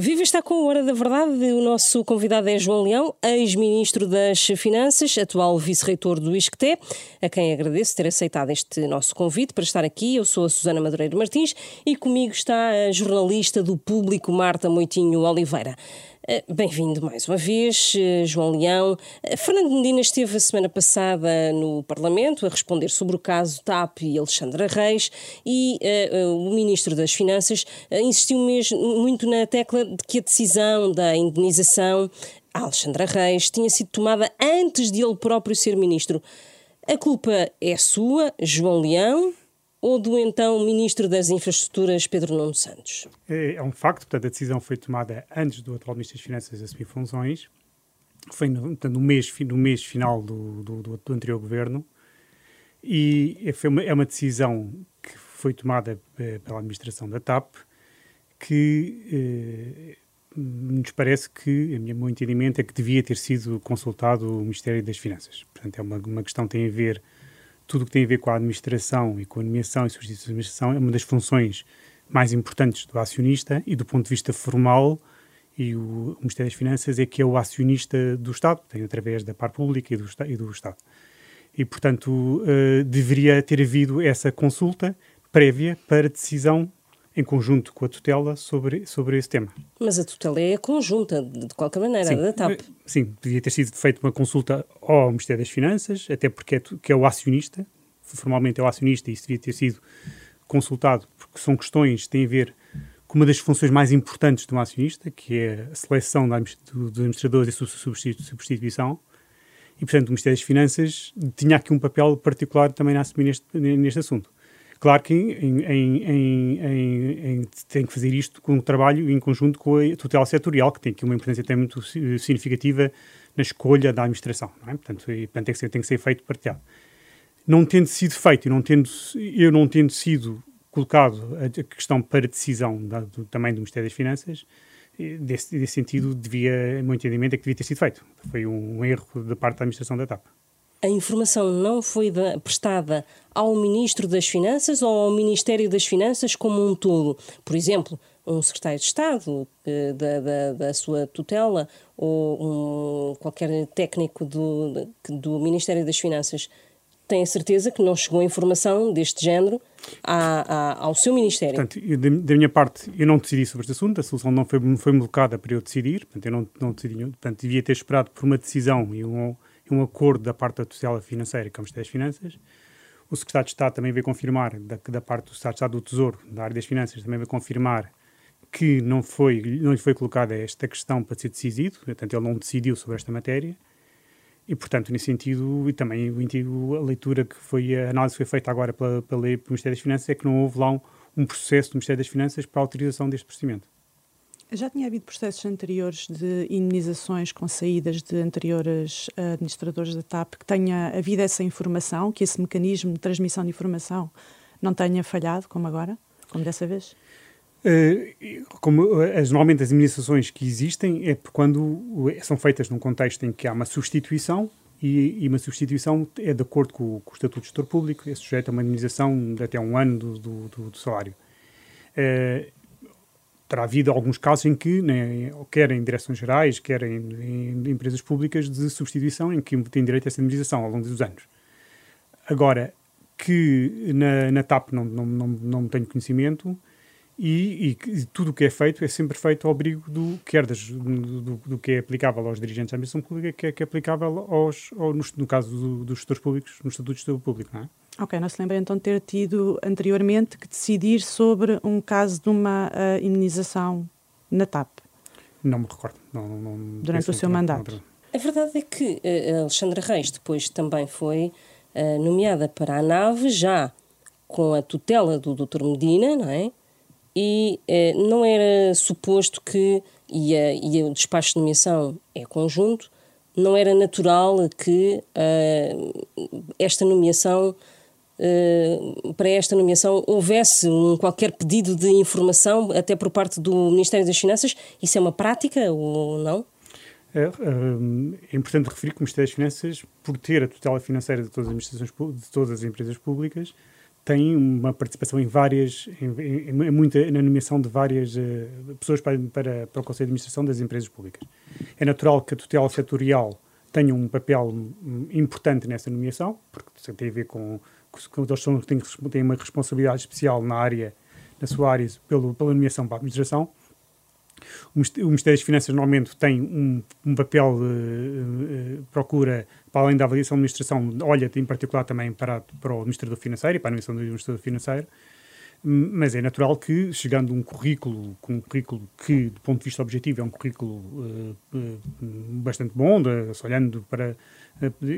Viva está com a Hora da Verdade. O nosso convidado é João Leão, ex-ministro das Finanças, atual vice-reitor do ISCTE, a quem agradeço ter aceitado este nosso convite para estar aqui. Eu sou a Susana Madureira Martins e comigo está a jornalista do Público, Marta Moitinho Oliveira. Eh, bem-vindo mais uma vez, eh, João Leão. Eh, Fernando Medina esteve a semana passada no Parlamento a responder sobre o caso TAP e Alexandra Reis e uh, o Ministro das Finanças insistiu mesmo muito na tecla de que a decisão da indenização a Alexandra Reis tinha sido tomada antes de ele próprio ser Ministro. A culpa é sua, João Leão, ou do então Ministro das Infraestruturas, Pedro Nuno Santos? É, é um facto, portanto, a decisão foi tomada antes do atual Ministro das Finanças assumir funções, foi no, portanto, no, mês, no mês final do, do, do anterior governo, e é, foi uma, é uma decisão que foi tomada eh, pela administração da TAP, que eh, nos parece que, a minha, meu entendimento, é que devia ter sido consultado o Ministério das Finanças. Portanto, é uma, uma questão que tem a ver tudo o que tem a ver com a administração e com a nomeação e substituição da administração é uma das funções mais importantes do acionista e do ponto de vista formal e o, Ministério das Finanças é que é o acionista do Estado, tem através da parte pública e do, e do Estado. E, portanto, uh, deveria ter havido essa consulta prévia para decisão em conjunto com a tutela sobre, sobre esse tema. Mas a tutela é conjunta, de qualquer maneira, sim, da TAP. Sim, devia ter sido feita uma consulta ao Ministério das Finanças, até porque é, que é o acionista, formalmente é o acionista, e isso devia ter sido consultado, porque são questões que têm a ver com uma das funções mais importantes de um acionista, que é a seleção dos administradores e sua substituição. E, portanto, o Ministério das Finanças tinha aqui um papel particular também a assumir neste, neste assunto. Claro que em, em, em, tem que fazer isto com um trabalho em conjunto com a tutela setorial, que tem aqui uma importância até muito significativa na escolha da administração. É? Portanto, e, portanto tem, que ser, tem que ser feito partilhado. Não tendo sido feito e eu não tendo sido colocado a, questão para decisão da, do, também do Ministério das Finanças, desse, desse sentido, devia, meu entendimento é que devia ter sido feito. Foi um, um erro da parte da administração da TAP a informação não foi da, prestada ao Ministro das Finanças ou ao Ministério das Finanças como um todo? Por exemplo, um secretário de Estado eh, da, da, da, sua tutela ou um, qualquer técnico do, do Ministério das Finanças tem a certeza que não chegou informação deste género à, ao seu Ministério. Portanto, eu, da, minha parte, eu não decidi sobre este assunto, a solução não foi, foi colocada para eu decidir, portanto, eu não, não decidi, portanto, devia ter esperado por uma decisão e um, um acordo da parte da tutela financeira com o Ministério das Finanças. O Secretário de Estado também veio confirmar, da, da parte do Secretário de Estado do Tesouro, da área das Finanças, também veio confirmar que não, foi, não lhe foi colocada esta questão para ser decidido, portanto, ele não decidiu sobre esta matéria. E, portanto, nesse sentido, e também a leitura que foi, a análise que foi feita agora pela, pela do Ministério das Finanças é que não houve lá um, um processo do Ministério das Finanças para a autorização deste procedimento. Já tinha havido processos anteriores de indenizações com saídas de anteriores administradores da TAP que tenha havido essa informação, que esse mecanismo de transmissão de informação não tenha falhado, como agora, como dessa vez? Uh, como as, normalmente as indenizações que existem é quando são feitas num contexto em que há uma substituição e, e uma substituição é de acordo com, com, o Estatuto de Gestor Público, é sujeito a uma indenização de até um ano do, do, do, do salário. Terá havido alguns casos em que, né, quer em direções gerais, quer em, em, empresas públicas de substituição, em que tem direito a essa indemnização ao longo dos anos. Agora, que na, na TAP não, não, não, não tenho conhecimento e, e, tudo o que é feito é sempre feito ao abrigo do, quer das, do, do, que é aplicável aos dirigentes da administração pública, quer que é aplicável aos, ao, no, no, caso do, dos gestores públicos, no Estatuto de Estado Público, não é? Ok, não se lembra então de ter tido anteriormente que decidir sobre um caso de uma uh, imunização na TAP? Não me recordo. Não, não, Durante o seu mandato? A verdade é que uh, Alexandra Reis depois também foi uh, nomeada para a nave, já com a tutela do Dr. Medina, não é? E uh, não era suposto que, e, a, e o despacho de nomeação é conjunto, não era natural que esta nomeação para esta nomeação houvesse um, qualquer pedido de informação até por parte do Ministério das Finanças? Isso é uma prática ou não? É, é, é importante referir que o Ministério das Finanças, por ter a tutela financeira de todas as administrações de todas as empresas públicas, tem uma participação em várias, em, em, em muita, na nomeação de várias uh, pessoas para, para, para o Conselho de Administração das empresas públicas. É natural que a tutela setorial tenha um papel importante nessa nomeação, porque tem a ver com que eles são, têm, têm uma responsabilidade especial na área, na sua área, pelo, pela nomeação para a administração. O Ministério das Finanças normalmente tem um, um papel, uh, uh, procura, para além da avaliação da administração, olha em particular também para, para o administrador financeiro e para a nomeação do administrador financeiro, mas é natural que, chegando um currículo, com um currículo que, do ponto de vista objetivo, é um currículo uh, bastante bom, de, olhando para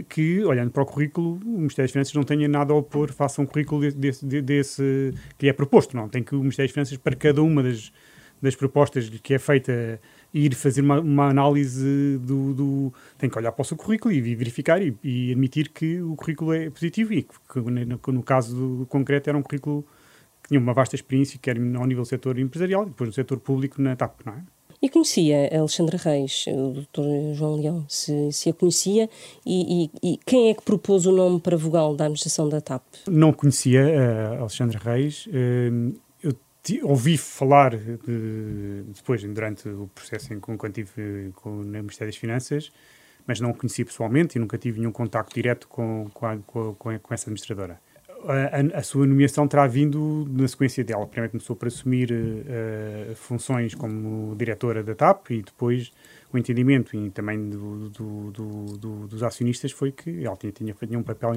que, olhando para o currículo, o Ministério das Finanças não tenha nada a opor face a um currículo desse, desse, que é proposto, não. Tem que o Ministério das Finanças, para cada uma das das propostas que é feita ir fazer uma, uma análise do, do, tem que olhar para o seu currículo e verificar e, e admitir que o currículo é positivo e que, no, no, caso concreto era um currículo tinha uma vasta experiência quer ao nível do setor empresarial e depois no setor público na TAP, não é? E conhecia a Alexandra Reis, o Dr. João Leão, se, se a conhecia, e, e, e, quem é que propôs o nome para vogal da administração da TAP? Não conhecia a Alexandra Reis. Uh, ouvi falar de, depois, durante o processo em que estive com, no Ministério das Finanças, mas não a conheci pessoalmente e nunca tive nenhum contacto direto com, com, a, com, com essa administradora. A, a, sua nomeação terá vindo na sequência dela. Primeiro começou por assumir uh, funções como diretora da TAP e depois o entendimento e também do, do, do, dos acionistas foi que ela tinha, tinha, tinha um papel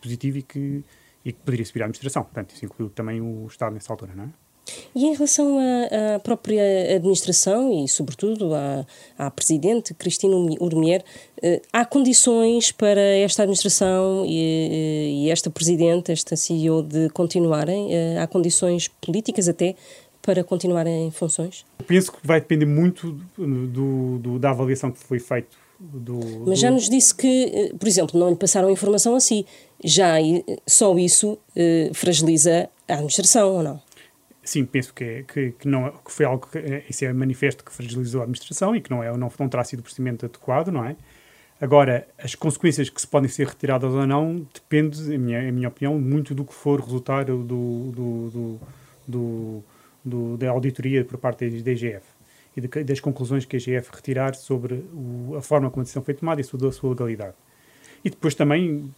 positivo e que, e que poderia subir à administração. Portanto, isso incluiu também o Estado nessa altura, não é? E em relação à, à própria administração e, sobretudo, à, à Presidente Cristina Urmier, eh, há condições para esta administração e, e, esta Presidente, esta CEO, de continuarem? Eh, há condições políticas até para continuarem em funções? penso que vai depender muito do, do, da avaliação que foi feita do, Mas já nos disse que, eh, por exemplo, não lhe passaram a informação assim. Já só isso eh, fragiliza a administração, ou não? Sim, penso que, é, que, que, não, que foi algo que é, isso é manifesto que fragilizou a administração e que não, é, não, não terá sido o procedimento adequado, não é? Agora, as consequências que se podem ser retiradas ou não depende, em minha, em minha opinião, muito do que for resultar do, do, do, do da auditoria por parte da IGF e de, das conclusões que a IGF retirar sobre o, a forma como a decisão foi tomada e sobre a sua legalidade. E depois também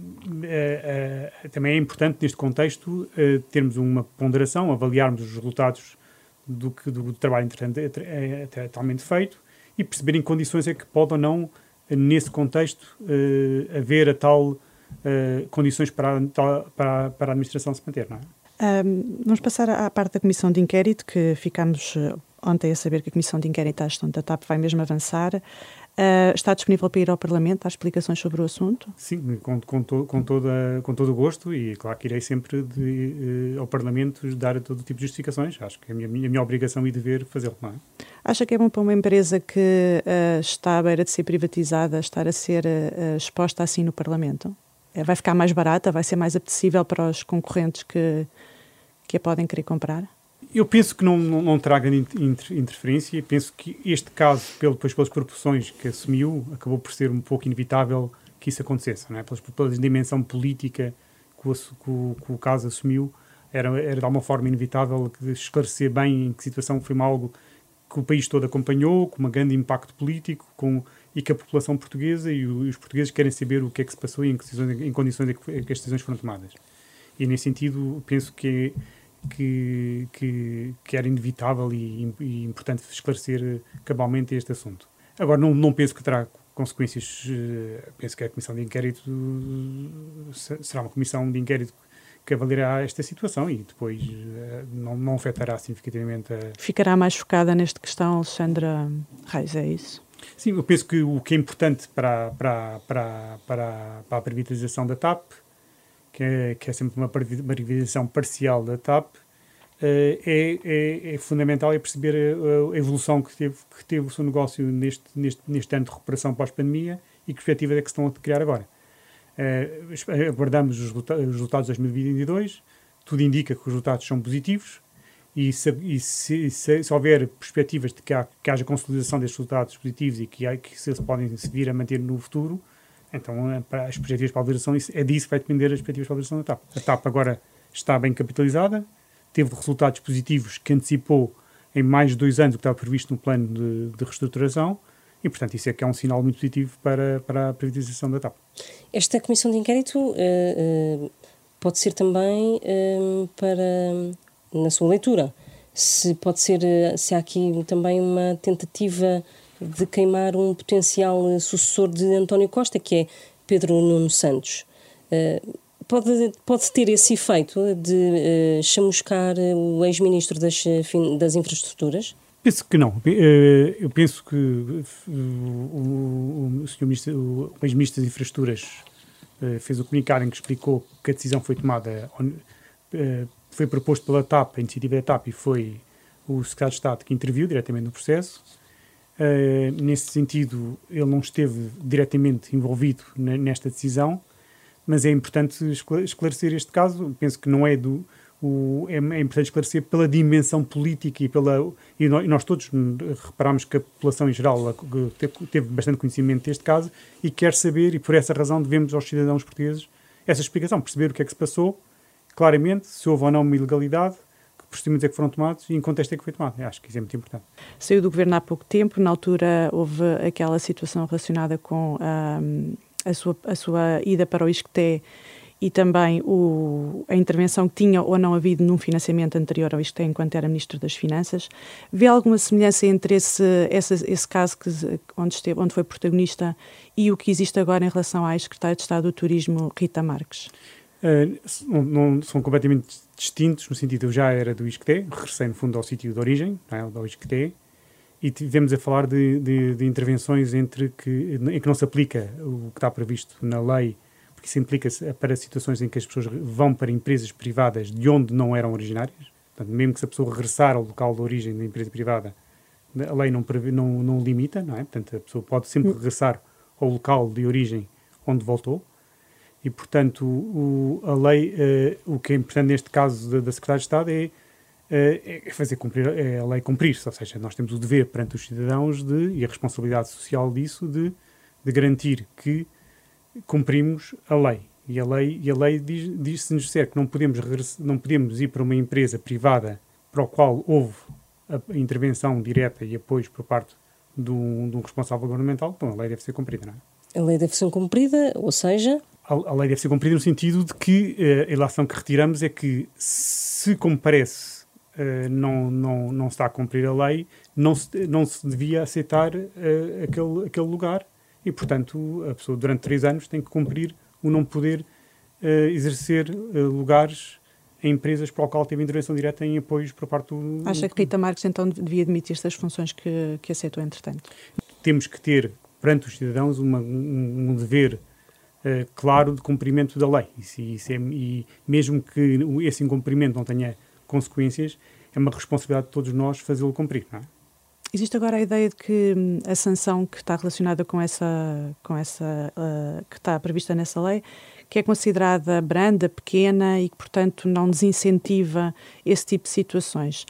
uh, também é importante neste contexto uh, termos uma ponderação, avaliarmos os resultados do, que, do, do trabalho atualmente feito e perceber em condições é que pode ou não, nesse contexto, haver a tal condições para a, para, para a administração se manter, não é? Um, vamos passar à parte da comissão de inquérito, que ficámos ontem a saber que a comissão de inquérito à gestão da TAP vai mesmo avançar. Uh, está disponível para ir ao Parlamento, dar explicações sobre o assunto? Sim, com, com, to, com, toda, com todo o gosto e claro que irei sempre de, uh, ao Parlamento dar todo tipo de justificações. Acho que é a minha, a minha obrigação e dever fazê-lo, não é? Acha que é bom para uma empresa que uh, está à beira de ser privatizada estar a ser exposta assim no Parlamento? vai ficar mais barata? Vai ser mais apetecível para os concorrentes que, que a podem querer comprar? Eu penso que não, não, não terá grande inter, interferência. Penso que este caso, pelo, depois pelas proporções que assumiu, acabou por ser um pouco inevitável que isso acontecesse. Não é? Pela, pela dimensão política que o, que, que o, caso assumiu, era, era de alguma forma inevitável esclarecer bem em que situação foi algo que o país todo acompanhou, com um grande impacto político, com, e que a população portuguesa e, os portugueses querem saber o que é que se passou e em, que, em condições é que, é que as decisões foram tomadas. E nesse sentido, penso que que, que, que era inevitável e, e, importante esclarecer cabalmente este assunto. Agora, não, não penso que terá consequências, uh, penso que a comissão de inquérito será uma comissão de inquérito que avaliará esta situação e depois uh, não, não afetará significativamente a... Ficará mais focada nesta questão Alexandra Reis, é isso? Sim, eu penso que o que é importante para, para, para, para, para a privatização da TAP que é, que é sempre uma privatização parcial da TAP, eh, é, é, é, fundamental é perceber a, a, evolução que teve, que teve o seu negócio neste, neste, neste ano de recuperação pós-pandemia e que perspectivas é que se estão a criar agora. Uh, aguardamos os, os resultados de 2022, tudo indica que os resultados são positivos e se, e se, se, se houver perspectivas de que, há, que, haja consolidação destes resultados positivos e que, há, que se podem se vir a manter no futuro, então, é as perspectivas para a valorização, é disso que vai depender as perspectivas para a valorização da TAP. A TAP agora está bem capitalizada, teve resultados positivos que antecipou em mais de dois anos o que estava previsto no plano de, de reestruturação e, portanto, isso é que é um sinal muito positivo para, para a privatização da TAP. Esta comissão de inquérito uh, uh, pode ser também uh, para, na sua leitura, se pode ser, se há aqui também uma tentativa de queimar um potencial sucessor de António Costa, que é Pedro Nuno Santos. pode, pode ter esse efeito de chamuscar o ex-ministro das, das infraestruturas? Penso que não. Eh, eu penso que eh, o, o, o, ex-ministro das Infraestruturas eh, fez o comunicado em que explicou que a decisão foi tomada, foi proposto pela TAP, a iniciativa da TAP, e foi o secretário de Estado que interviu diretamente no processo. Nesse sentido, ele não esteve diretamente envolvido nesta decisão, mas é importante esclarecer este caso. Penso que não é do o, é, é, importante esclarecer pela dimensão política e pela e nós, todos reparamos que a população em geral teve, bastante conhecimento deste caso e quer saber e por essa razão devemos aos cidadãos portugueses essa explicação, perceber o que é que se passou claramente, se houve ou não uma ilegalidade procedimentos é que foram tomados e em contexto é que foi tomado. Eu acho que isso é muito importante. Saiu do governo há pouco tempo, na altura houve aquela situação relacionada com um, a, sua, a sua ida para o ISCTE e também o, a intervenção que tinha ou não havido num financiamento anterior ao isto enquanto era Ministro das Finanças. Vê alguma semelhança entre esse, esse, esse caso que, onde, esteve, onde foi protagonista e o que existe agora em relação à ex-secretária de Estado do Turismo, Rita Marques? Uh, não, não, são completamente distintos, no sentido eu já era do ISCTE, regressei no fundo ao sítio de origem, é, do ISCTE, e tivemos a falar de, de, de intervenções entre que, em que não se aplica o que está previsto na lei porque isso implica para situações em que as pessoas vão para empresas privadas de onde não eram originárias. Portanto, mesmo que se a pessoa regressar ao local de origem da empresa privada, a lei não, não, não limita, não é? Portanto, a pessoa pode sempre regressar ao local de origem onde voltou. E, portanto, o, a lei, uh, o que é importante neste caso da, da Secretaria de Estado é, uh, é fazer cumprir, é a lei cumprir-se. Ou seja, nós temos o dever perante os cidadãos de, e a responsabilidade social disso de, de garantir que cumprimos a lei. E a lei, e a lei diz, diz se nos disser que não podemos, não podemos ir para uma empresa privada para o qual houve a intervenção direta e apoio por parte de um, de um responsável governamental, então a lei deve ser cumprida, não é? A lei deve ser cumprida, ou seja... A, lei deve ser cumprida no sentido de que uh, a ilação que retiramos é que, se como parece uh, não, não, não está a cumprir a lei, não se, não se devia aceitar uh, aquele, aquele lugar e, portanto, a pessoa durante três anos tem que cumprir o não poder exercer lugares em empresas para o qual teve intervenção direta em apoios por parte do... Acha que Rita Marques, então, devia admitir estas funções que, que aceitou, entretanto? Temos que ter, perante os cidadãos, uma, um, um, dever uh, claro de cumprimento da lei. E, é, e mesmo que esse incumprimento não tenha consequências, é uma responsabilidade de todos nós fazê-lo cumprir, não é? Existe agora a ideia de que hum, a sanção que está relacionada com essa, com essa uh, que está prevista nessa lei, que é considerada branda, pequena e que, portanto, não desincentiva esse tipo de situações.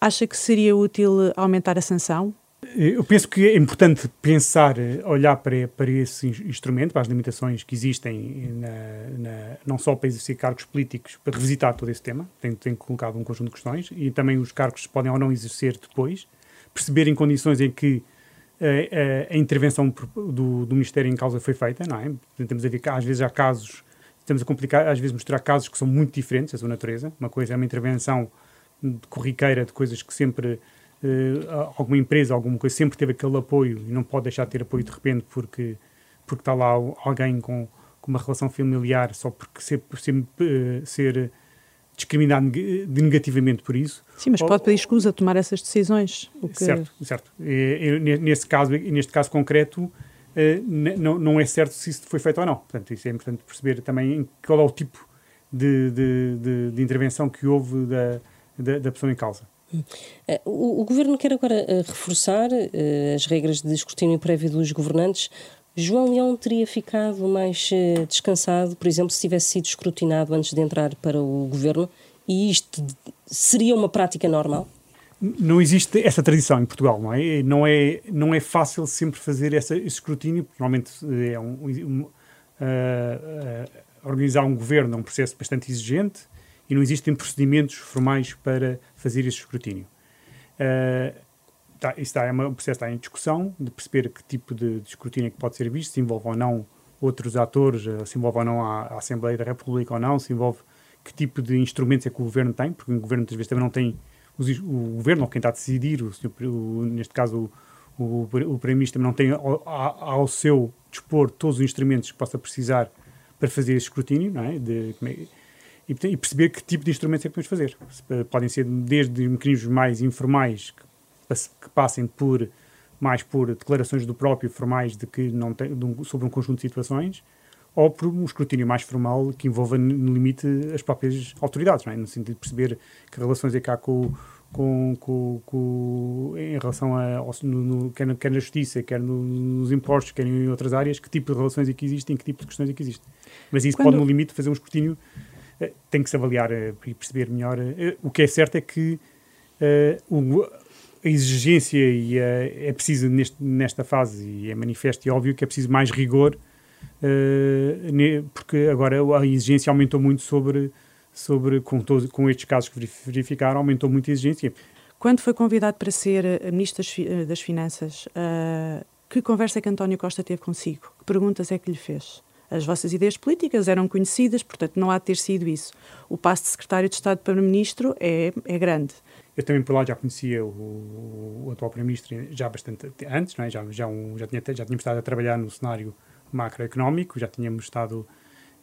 Acha que seria útil aumentar a sanção? Eu penso que é importante pensar, olhar para, para esse instrumento, para as limitações que existem, na, na, não só para exercer cargos políticos, para revisitar todo esse tema. Tenho, tenho colocado um conjunto de questões e também os cargos podem ou não exercer depois perceber em condições em que a, eh, a, eh, a intervenção do, do, Ministério em causa foi feita, não é? Temos a ver que às vezes há casos, estamos a complicar, às vezes mostrar casos que são muito diferentes da sua natureza. Uma coisa é uma intervenção corriqueira de coisas que sempre uh, alguma empresa, alguma coisa sempre teve aquele apoio e não pode deixar de ter apoio de repente porque porque está lá alguém com, com uma relação familiar só porque ser, ser, uh, ser discriminado negativamente por isso. Sim, mas pode pedir escusa a tomar essas decisões. Que... Certo, certo. E, nesse caso, neste caso concreto, eh, não, não é certo se isso foi feito ou não. Portanto, isso é importante perceber também qual é o tipo de, de, de, de intervenção que houve da, da, da pessoa em causa. Eh, o, o, Governo quer agora eh, reforçar as regras de escrutínio prévio dos governantes João Leão teria ficado mais descansado, por exemplo, se tivesse sido escrutinado antes de entrar para o governo? E isto seria uma prática normal? Não existe essa tradição em Portugal, não é? Não é, não é fácil sempre fazer essa, esse escrutínio, normalmente eh, é um, um uh, uh, organizar um governo é um processo bastante exigente e não existem procedimentos formais para fazer esse escrutínio. Uh, tá, isso está, é um processo está em discussão de perceber que tipo de, de escrutínio é que pode ser visto, se envolve ou não outros atores, se envolve ou não a, a, Assembleia da República ou não, se envolve que tipo de instrumentos é que o governo tem, porque o governo muitas vezes também não tem os, o governo ou quem está a decidir, o, o, neste caso o, o, o Primeiro-Ministro não tem ao, ao, seu dispor todos os instrumentos que possa precisar para fazer esse escrutínio, não é? De, é, e, e, perceber que tipo de instrumentos é que podemos fazer. Podem ser desde mecanismos mais informais que, que passem por mais por declarações do próprio formais de que não tem, um, sobre um conjunto de situações, ou por um escrutínio mais formal que envolva no limite as próprias autoridades, é? no sentido de perceber que relações é que há com, com, com, com em relação a no, no, quer, quer, na justiça, quer no, nos impostos, quer em outras áreas, que tipo de relações é que existem, que tipo de questões é que existem. Mas isso Quando... pode, no limite, fazer um escrutínio, eh, tem que se avaliar eh, e perceber melhor. Eh, o que é certo é que o, a exigência e a, é preciso neste, nesta fase, e é manifesto e óbvio que é preciso mais rigor uh, porque agora a exigência aumentou muito sobre, sobre com, todo, com estes casos que verificaram, aumentou muito a exigência. Quando foi convidado para ser eh, Ministro das, eh, das Finanças, uh, que conversa é que António Costa teve consigo? Que perguntas é que lhe fez? As vossas ideias políticas eram conhecidas, portanto não há de ter sido isso. O passo de Secretário de Estado para Ministro é, é grande. Eu também por lá já conhecia o, o atual Primeiro-Ministro já bastante antes, não é? já, já, um, já, tinha, já tínhamos estado a trabalhar no cenário macroeconómico, já tínhamos estado,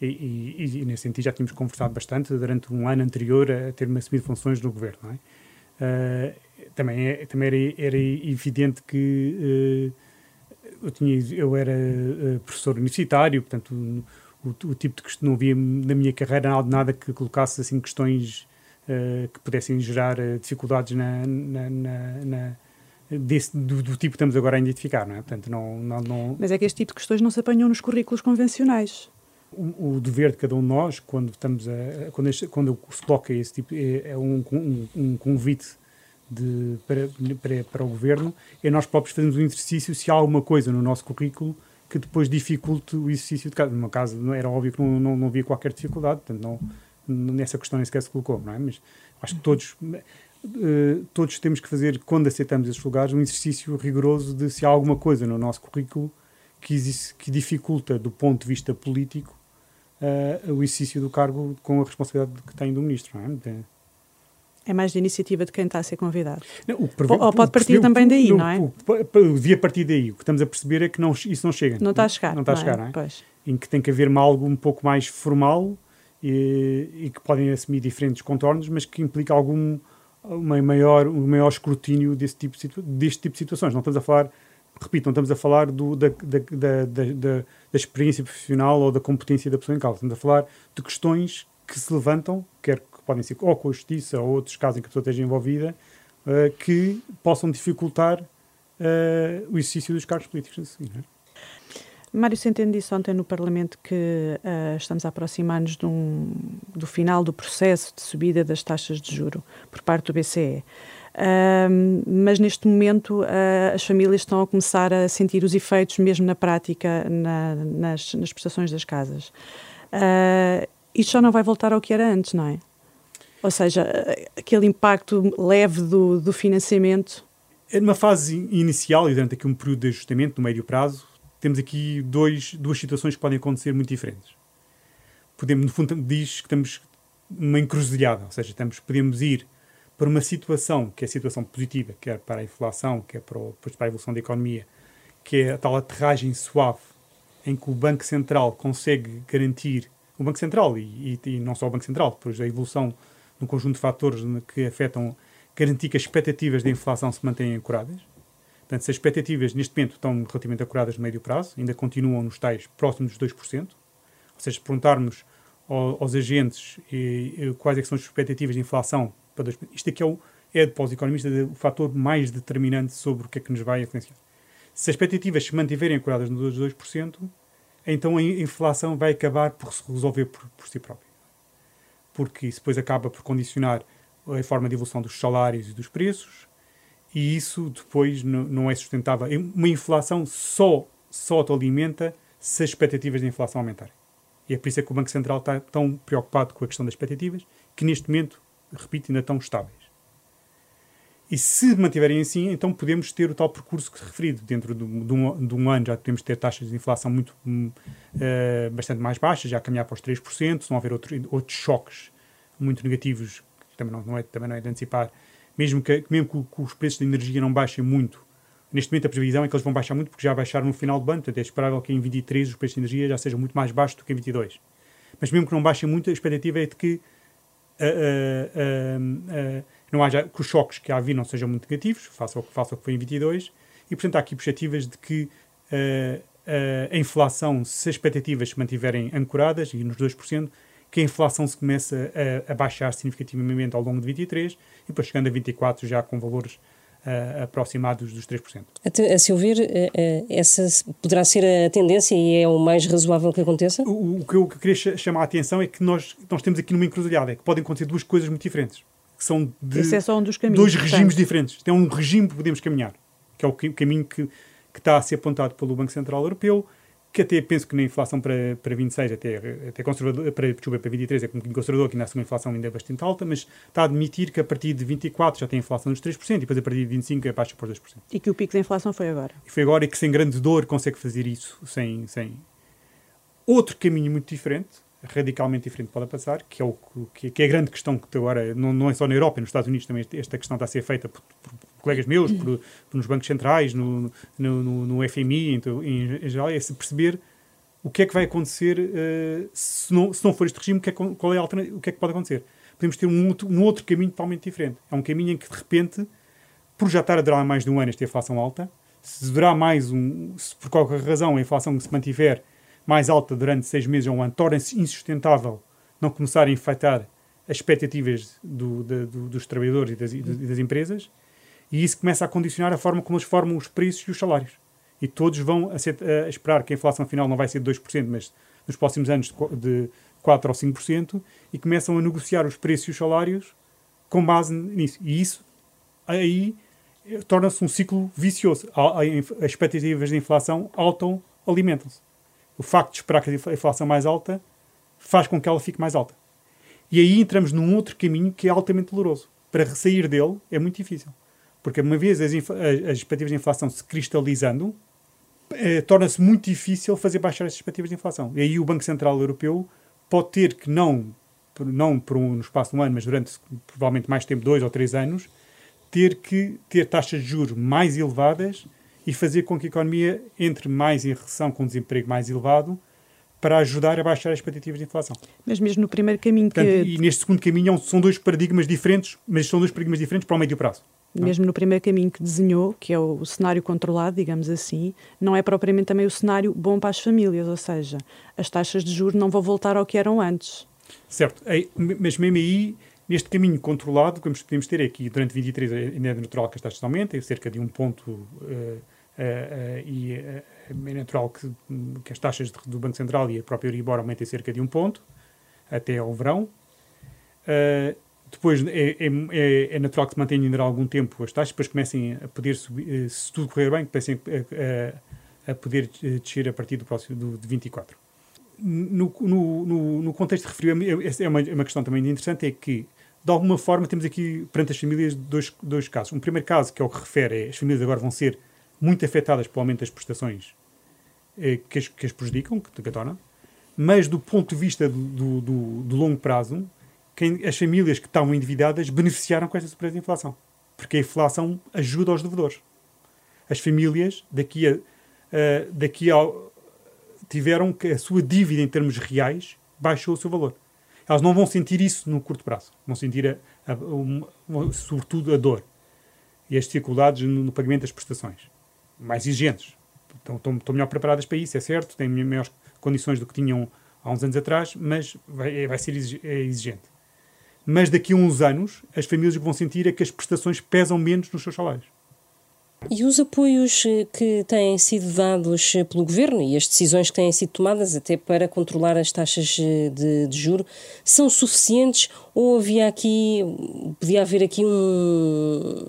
e, e, e, nesse sentido já tínhamos conversado bastante durante um ano anterior a ter-me assumido funções no governo. Não é? Uh, também é, também era, era evidente que uh, eu, tinha, eu era uh, professor universitário, portanto, o, o, o, tipo de questão, não havia na minha carreira nada, que colocasse assim questões que pudessem gerar dificuldades na, na, na, na desse, do, do, tipo que estamos agora a identificar, não é? Portanto, não, não, não... Mas é que este tipo de questões não se apanham nos currículos convencionais. O, o dever de cada um de nós, quando estamos a, quando, este, quando se coloca esse tipo, é, é um, um, um, convite de, para, para, para o governo, é nós próprios fazermos um exercício se há alguma coisa no nosso currículo que depois dificulte o exercício de casa. No meu caso, era óbvio que não, não, não havia qualquer dificuldade, portanto, não, nessa questão nem sequer se colocou, não é? Mas acho que todos uh, todos temos que fazer, quando aceitamos esses lugares, um exercício rigoroso de se há alguma coisa no nosso currículo que, existe, que dificulta, do ponto de vista político, uh, o exercício do cargo com a responsabilidade que tem do ministro. Não é? É mais de iniciativa de quem está a ser convidado. Não, Ou pode partir também daí, não, não é? O, devia partir daí. O que estamos a perceber é que não, isso não chega. Não está a chegar. Não está a chegar, não é? Não é? Em que tem que haver algo um pouco mais formal e, e, que podem assumir diferentes contornos, mas que implica algum, uma maior, um maior escrutínio desse tipo de, deste tipo de situações. Não estamos a falar, repito, não estamos a falar do, da, da, da, da, da experiência profissional ou da competência da pessoa em causa. Estamos a falar de questões que se levantam, quer que podem ser ou com a justiça ou outros casos em que a pessoa esteja envolvida, uh, que possam dificultar uh, o exercício dos cargos políticos. Assim, é? Mário Centeno disse ontem no Parlamento que uh, estamos a aproximar-nos um, do final do processo de subida das taxas de juro por parte do BCE. Uh, mas neste momento uh, as famílias estão a começar a sentir os efeitos, mesmo na prática, na, nas, nas, prestações das casas. Uh, isto já não vai voltar ao que era antes, não é? Ou seja, aquele impacto leve do, do financiamento. É numa fase inicial e durante aqui um período de ajustamento no médio prazo, temos aqui dois, duas situações que podem acontecer muito diferentes. Podemos, no fundo, diz que estamos numa encruzilhada, ou seja, estamos, podemos ir para uma situação que é a situação positiva, quer para a inflação, quer para, o, para a evolução da economia, que é a tal aterragem suave em que o Banco Central consegue garantir, o Banco Central e, e, e não só o Banco Central, depois a evolução um conjunto de fatores que afetam, garantir que as expectativas da inflação se mantenham ancoradas, Portanto, se as expectativas neste momento estão relativamente acuradas no médio prazo, ainda continuam nos tais próximos dos 2%, ou seja, se perguntarmos ao, aos agentes e, e, quais é são as expectativas de inflação para 2%, isto aqui é, o, é para os economistas o fator mais determinante sobre o que é que nos vai influenciar. Se as expectativas se mantiverem acuradas nos 2%, então a inflação vai acabar por se resolver por, por si própria. Porque isso depois acaba por condicionar a forma de evolução dos salários e dos preços, e isso depois não, é sustentável. Uma inflação só, só autoalimenta se as expectativas de inflação aumentarem. E é por isso é que o Banco Central está tão preocupado com a questão das expectativas que neste momento, repito, ainda estão estáveis. E se mantiverem assim, então podemos ter o tal percurso que referido. Dentro de, de, um, de um, ano já podemos ter taxas de inflação muito, uh, bastante mais baixas, já caminhar para os 3%, se não houver outro, outros choques muito negativos, que também não, não, é, também não é de antecipar, mesmo que, mesmo que, que, os preços de energia não baixem muito, neste momento a previsão é que eles vão baixar muito, porque já baixaram no final do ano, portanto é esperável que em 23 os preços de energia já sejam muito mais baixos do que em 22. Mas mesmo que não baixem muito, a expectativa é de que uh, uh, não haja, que os choques que há vir não sejam muito negativos, face ao, face ao que foi em 22, e portanto há aqui perspectivas de que uh, uh, a inflação, se as expectativas se mantiverem ancoradas, e nos 2%, que a inflação se começa a, a, baixar significativamente ao longo de 23 e depois chegando a 24 já com valores uh, aproximados dos 3%. A, a seu ver, essa poderá ser a tendência e é o mais razoável que aconteça? O, o que eu queria chamar a atenção é que nós, nós temos aqui numa encruzilhada, é que podem acontecer duas coisas muito diferentes que são de Esse é só um dos caminhos, dois regimes diferentes. Tem um regime que podemos caminhar, que é o caminho que, que está a ser apontado pelo Banco Central Europeu, que até penso que na inflação para, para 26, até, até conservador, para, desculpa, para 23 é um bocadinho conservador, que na segunda inflação ainda é bastante alta, mas está a admitir que a partir de 24 já tem inflação dos 3% e depois a partir de 25 é baixa por 2%. E que o pico da inflação foi agora. E foi agora e que sem grande dor consegue fazer isso sem... sem... Outro caminho muito diferente radicalmente diferente pode passar, que é, o, que, que é a grande questão que agora, não, não é só na Europa, nos Estados Unidos também esta questão está a ser feita por, por colegas meus, por, por, nos bancos centrais, no, no, no, no FMI, então, em, em, geral, é se perceber o que é que vai acontecer uh, se, não, se não for este regime, que é, qual é o que é que pode acontecer. Podemos ter um outro, um outro caminho totalmente diferente. É um caminho em que, de repente, por já estar a durar mais de um ano esta inflação alta, se durar mais um, se por qualquer razão a inflação se mantiver mais alta durante seis meses ou um ano torna-se insustentável não começar a infectar as expectativas do, do, dos trabalhadores e das, e das, empresas e isso começa a condicionar a forma como eles formam os preços e os salários. E todos vão a, a esperar que a inflação final não vai ser de 2%, mas nos próximos anos de 4% ou 5%, e começam a negociar os preços e os salários com base nisso. E isso aí eh, torna-se um ciclo vicioso. As expectativas de inflação auto-alimentam-se o facto de esperar que a inflação mais alta faz com que ela fique mais alta. E aí entramos num outro caminho que é altamente doloroso. Para sair dele é muito difícil. Porque uma vez as, as expectativas de inflação se cristalizando, eh, torna-se muito difícil fazer baixar as expectativas de inflação. E aí o Banco Central Europeu pode ter que, não, não por um, no espaço de um ano, mas durante provavelmente mais tempo, dois ou três anos, ter que ter taxas de juros mais elevadas e fazer com que a economia entre mais em recessão com um desemprego mais elevado para ajudar a baixar as expectativas de inflação. Mas mesmo no primeiro caminho Portanto, que... E neste segundo caminho são dois paradigmas diferentes, mas são dois paradigmas diferentes para o médio prazo. Não? Mesmo no primeiro caminho que desenhou, que é o cenário controlado, digamos assim, não é propriamente também o cenário bom para as famílias, ou seja, as taxas de juros não vão voltar ao que eram antes. Certo, mas mesmo aí, neste caminho controlado, o que podemos ter é que durante 23 ainda é natural que as taxas aumentem, cerca de um ponto... Uh, e uh, é natural que, que as taxas de, do Banco Central e a própria Euribor aumentem cerca de um ponto até ao verão. Depois é, é, é, é, natural que se mantenham ainda algum tempo as taxas, depois comecem a poder subir, se tudo correr bem, comecem a, a, a, poder descer a partir do próximo do, de 24. No, no, no, no contexto referido, essa é uma, uma questão também interessante, é que de alguma forma temos aqui perante as famílias dois, dois casos. Um primeiro caso, que é o que refere, é as famílias agora vão ser muito afetadas pelo aumento das prestações eh, que, as, que as prejudicam, que, que tornam, mas do ponto de vista do, do, do, longo prazo, quem, as famílias que estavam endividadas beneficiaram com esta surpresa de inflação, porque a inflação ajuda os devedores. As famílias, daqui a, uh, daqui ao, tiveram que a sua dívida em termos reais baixou o seu valor. Elas não vão sentir isso no curto prazo, vão sentir, a, a, sobretudo, a dor e as dificuldades no, no pagamento das prestações mais exigentes. Então, estão, estão melhor preparadas para isso, é certo, têm maiores condições do que tinham há uns anos atrás, mas vai, vai ser é exigente. Mas daqui a uns anos, as famílias vão sentir é que as prestações pesam menos nos seus salários. E os apoios eh, que têm sido dados eh, pelo governo e as decisões que têm sido tomadas até para controlar as taxas eh, de, de juro são suficientes ou havia aqui podia haver aqui um,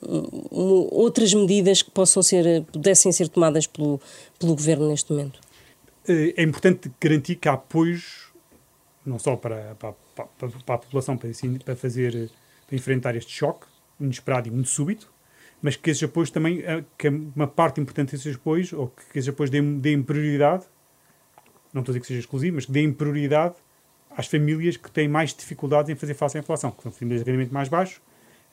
um, outras medidas que possam ser pudessem ser tomadas pelo pelo governo neste momento? É importante garantir que há apoios não só para, para, para, para, a população para, assim, para fazer para enfrentar este choque inesperado e muito súbito, mas que esses apoios também, eh, que uma parte importante desses apoios, ou que esses apoios deem, deem prioridade, não estou a dizer que seja exclusivo, mas que deem prioridade às famílias que têm mais dificuldades em fazer face à inflação, que são famílias de rendimento mais baixo,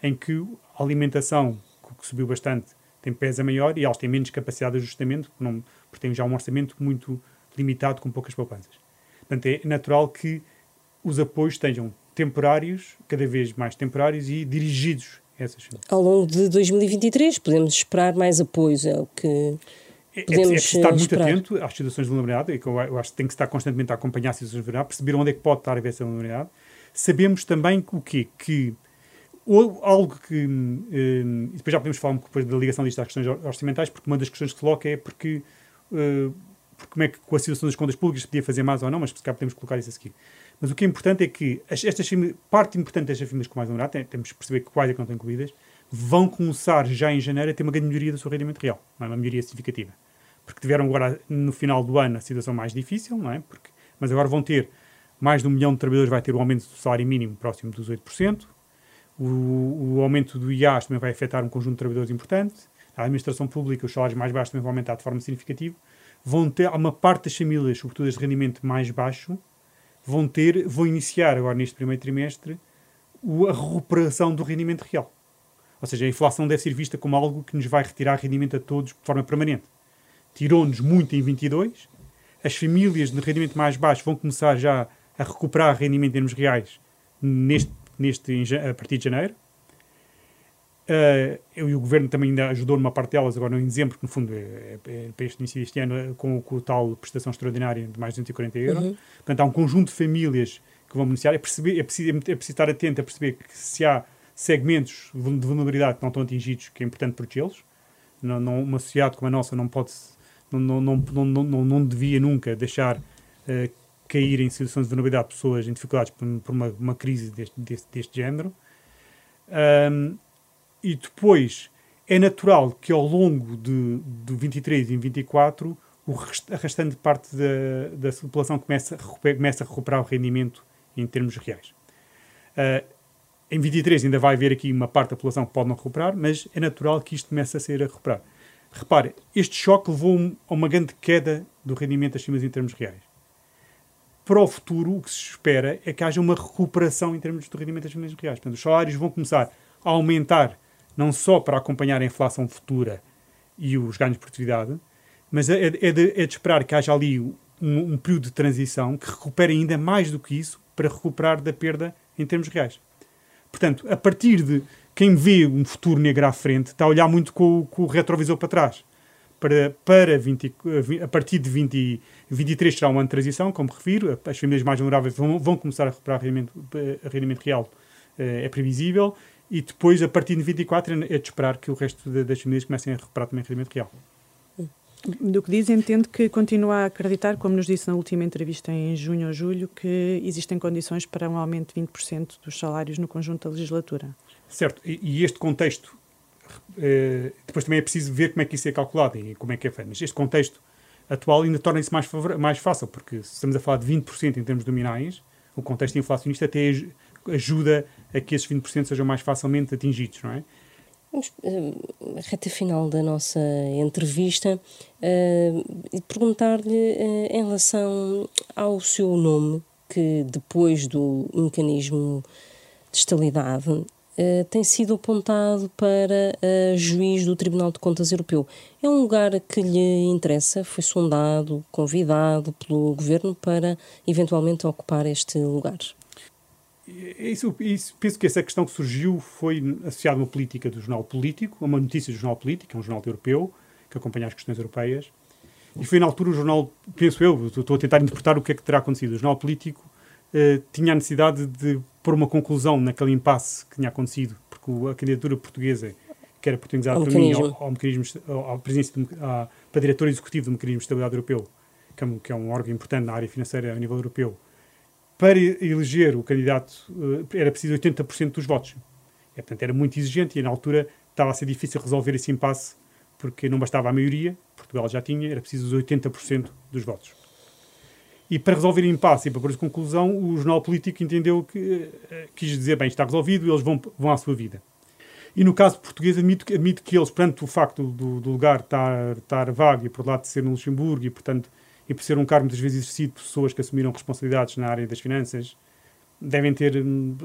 em que a alimentação, que subiu bastante, tem pesa maior e elas têm menos capacidade de ajustamento, porque, não, porque têm já um orçamento muito limitado, com poucas poupanças. Portanto, é natural que os apoios estejam temporários, cada vez mais temporários e dirigidos essas famílias. Ao longo de 2023 podemos esperar mais apoios, é o que é, é, preciso estar muito esperar. atento às situações de vulnerabilidade, que eu, acho que tem que estar constantemente a acompanhar as situações de vulnerabilidade, perceber onde é que pode estar a haver essa vulnerabilidade. Sabemos também o quê? Que ou, algo que. Um, e depois já podemos falar um pouco depois da ligação disto às questões orçamentais, porque uma das questões que se coloca é porque. Uh, porque como é que com a situação das contas públicas podia fazer mais ou não, mas se calhar podemos colocar isso a seguir. Mas o que é importante é que estas parte importante destas famílias com mais vulnerabilidade, temos que perceber quais é que não estão incluídas, vão começar já em janeiro a ter uma grande melhoria do seu rendimento real, não é? uma melhoria significativa. Porque tiveram agora, no final do ano, a situação mais difícil, não é? Porque, mas agora vão ter mais de um milhão de trabalhadores, vai ter o um aumento do salário mínimo próximo dos 8%, o, o aumento do IAS também vai afetar um conjunto de trabalhadores importante, a administração pública, os salários mais baixos também vão aumentar de forma significativa, vão ter uma parte das famílias, sobretudo as de rendimento mais baixo, vão ter, vão iniciar agora neste primeiro trimestre a recuperação do rendimento real. Ou seja, a inflação deve ser vista como algo que nos vai retirar rendimento a todos de forma permanente. Tirou-nos muito em 22, as famílias de rendimento mais baixo vão começar já a recuperar rendimento em termos reais neste, neste, a partir de janeiro. Uh, eu e o governo também ainda ajudou numa parte delas, agora em dezembro, que no fundo é, é, é para este início deste ano, com, com o tal prestação extraordinária de mais de 240 euros. Uhum. Portanto, há um conjunto de famílias que vão beneficiar. É, perceber, é, preciso, é preciso estar atento a perceber que se há segmentos de vulnerabilidade que não estão atingidos, que é importante protegê-los. Não, não, uma sociedade como a nossa não pode, não, não, não, não, não, não devia nunca deixar uh, cair em situações de vulnerabilidade pessoas em dificuldades por, por uma, uma, crise deste, deste, deste género. Um, e depois é natural que ao longo de, de 23 e 24 o rest, a restante parte da, da população comece comece a recuperar o rendimento em termos reais. Uh, em 23 ainda vai haver aqui uma parte da população que pode não recuperar, mas é natural que isto comece a ser a recuperar. Repare, este choque levou a uma grande queda do rendimento das cimas em termos reais. Para o futuro, o que se espera é que haja uma recuperação em termos de rendimento das cimas reais. Portanto, os salários vão começar a aumentar não só para acompanhar a inflação futura e os ganhos de produtividade, mas é, é, de, é de, esperar que haja ali um, um, período de transição que recupere ainda mais do que isso para recuperar da perda em termos reais. Portanto, a partir de quem vê um futuro negro à frente, está a olhar muito com, com o retrovisor para trás. Para, para 20, a partir de 20, 23 será um ano de transição, como refiro, as famílias mais vulneráveis vão, vão começar a recuperar rendimento, rendimento real, eh, é previsível, e depois, a partir de 24, é de esperar que o resto das famílias comecem a recuperar também rendimento real. Do que diz, entendo que continua a acreditar, como nos disse na última entrevista em junho ou julho, que existem condições para um aumento de 20% dos salários no conjunto da legislatura. Certo, e, e este contexto, eh, depois também é preciso ver como é que isso é calculado e como é que é feito, mas este contexto atual ainda torna-se mais, mais fácil, porque se estamos a falar de 20% em termos nominais, o contexto inflacionista até ajuda a que esses 20% sejam mais facilmente atingidos, não é? Vamos, uh, reta final da nossa entrevista, uh, e perguntar-lhe uh, em relação ao seu nome, que depois do mecanismo de estabilidade uh, tem sido apontado para juiz do Tribunal de Contas Europeu. É um lugar que lhe interessa? Foi sondado, convidado pelo governo para eventualmente ocupar este lugar? Isso, isso, penso que essa questão que surgiu foi associada a uma política do jornal político, a uma notícia do jornal político, é um jornal europeu, que acompanha as questões europeias. E foi na altura o jornal, penso eu, estou a tentar interpretar o que é que terá acontecido. O jornal político eh, tinha a necessidade de pôr uma conclusão naquele impasse que tinha acontecido, porque a candidatura portuguesa, que era portuguesada para mim, ao, ao mecanismo, ao, presidência, à, para diretor executivo do mecanismo de estabilidade europeu, que é, um, que é um órgão importante na área financeira a nível europeu, para eleger o candidato eh, era preciso 80% dos votos. Portanto, era muito exigente e na altura estava a ser difícil resolver esse impasse porque não bastava a maioria, Portugal já tinha, era preciso os 80% dos votos. E para resolver impasse e para pôr conclusão, o jornal político entendeu que quis dizer, bem, está resolvido, eles vão, vão à sua vida. E no caso português, admito, admito que eles, perante o facto do, do lugar estar, estar vago e por lado de ser no Luxemburgo e, portanto, e por ser um cargo muitas vezes exercido por pessoas que assumiram responsabilidades na área das finanças, devem ter um,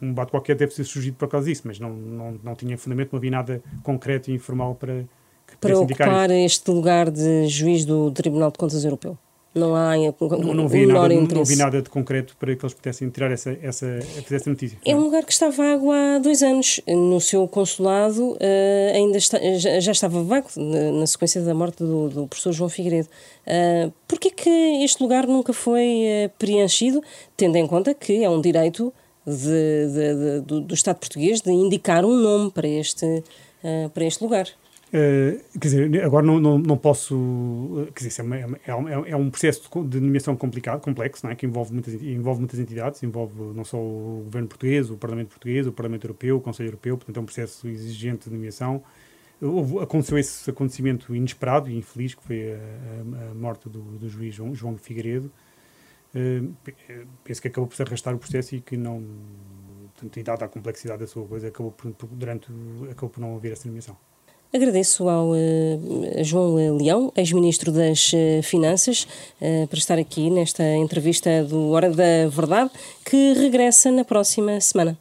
um bate qualquer deve ser surgido por causa disso, mas não, não, não tinha fundamento, não havia nada concreto e informal para que para ocupar este lugar de juiz do Tribunal de Contas Europeu. Não há não, não, vi nada, não vi nada de concreto para que eles pudessem tirar essa, essa, essa notícia. É um lugar que está vago há dois anos. No seu consulado uh, ainda está, já, já, estava vago na, na, sequência da morte do, do professor João Figueiredo. Uh, Porquê que este lugar nunca foi uh, preenchido, tendo em conta que é um direito de, de, de, do, do Estado português de indicar um nome para este, uh, para este lugar? Uh, quer dizer, agora não, não, não posso. Quer dizer, é, é, é, um processo de nomeação complicado, complexo, não é? que envolve muitas, envolve muitas entidades, envolve não só o governo português, o Parlamento português, o Parlamento Europeu, o Conselho Europeu, portanto é um processo exigente de nomeação. Houve, aconteceu esse acontecimento inesperado e infeliz, que foi a, a, morte do, do juiz João, João Figueiredo. Uh, penso que acabou por se arrastar o processo e que não. Portanto, dada a complexidade da sua coisa, acabou por, durante, acabou por não haver essa nomeação. Agradeço ao uh, João Leão, ex-ministro das uh, Finanças, uh, por estar aqui nesta entrevista do Hora da Verdade, que regressa na próxima semana.